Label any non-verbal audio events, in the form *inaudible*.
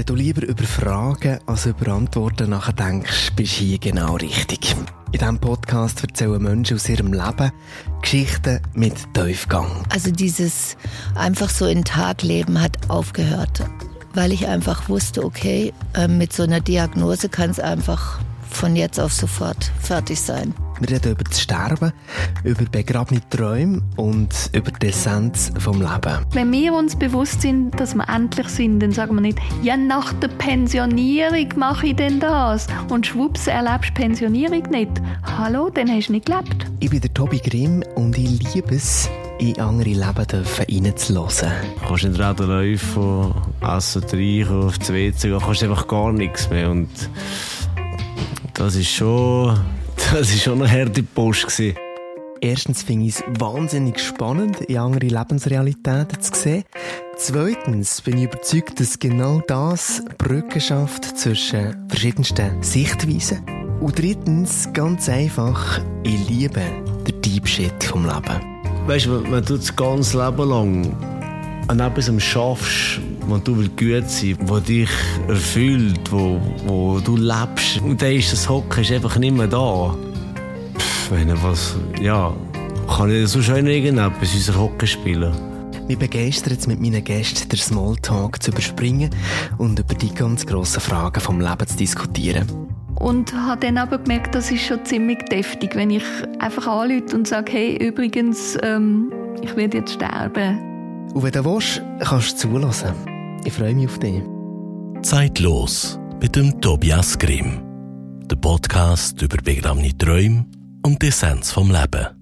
Wenn du lieber über Fragen als über Antworten nachdenkst, bist du hier genau richtig. In diesem Podcast erzählen Menschen aus ihrem Leben Geschichten mit Tiefgang. Also dieses einfach so in Tag leben hat aufgehört, weil ich einfach wusste, okay, äh, mit so einer Diagnose kann es einfach von jetzt auf sofort fertig sein. Wir reden über das Sterben, über begrabene Träume und über die Essenz vom Leben. Wenn wir uns bewusst sind, dass wir endlich sind, dann sagen wir nicht, ja, nach der Pensionierung mache ich denn das. Und schwupps, erlebst du Pensionierung nicht. Hallo, dann hast du nicht gelebt. Ich bin der Tobi Grimm und ich liebe es, in andere Leben reinzuhören. Du kannst nicht reden laufen, essen, trinken, auf die WC gehen, kannst einfach gar nichts mehr. Und das ist schon *laughs* das war schon eine harte Post. Gewesen. Erstens finde ich es wahnsinnig spannend, in andere Lebensrealitäten zu sehen. Zweitens bin ich überzeugt, dass genau das Brücken schafft zwischen verschiedensten Sichtweisen. Und drittens, ganz einfach, ich liebe den Deep Shit vom Leben. Weißt du, wenn du das ganze Leben lang an etwas schaffst, wo du gut sein willst, wo dich erfüllt, wo, wo du lebst, und dann ist das Hocken einfach nicht mehr da. Pff, wenn was, ja, kann ich sonst auch irgendetwas unser Hocken spielen. Mich begeistert es mit meinen Gästen, den Smalltalk zu überspringen und über die ganz grossen Fragen vom Leben zu diskutieren. Und habe dann aber gemerkt, das ist schon ziemlich deftig, wenn ich einfach anrufe und sage, hey, übrigens, ähm, ich werde jetzt sterben. Und wenn du willst, kannst du zulassen. Ich freue mich auf dich. Zeitlos mit dem Tobias Grimm. Der Podcast über begravene Träume und die Essenz vom Leben.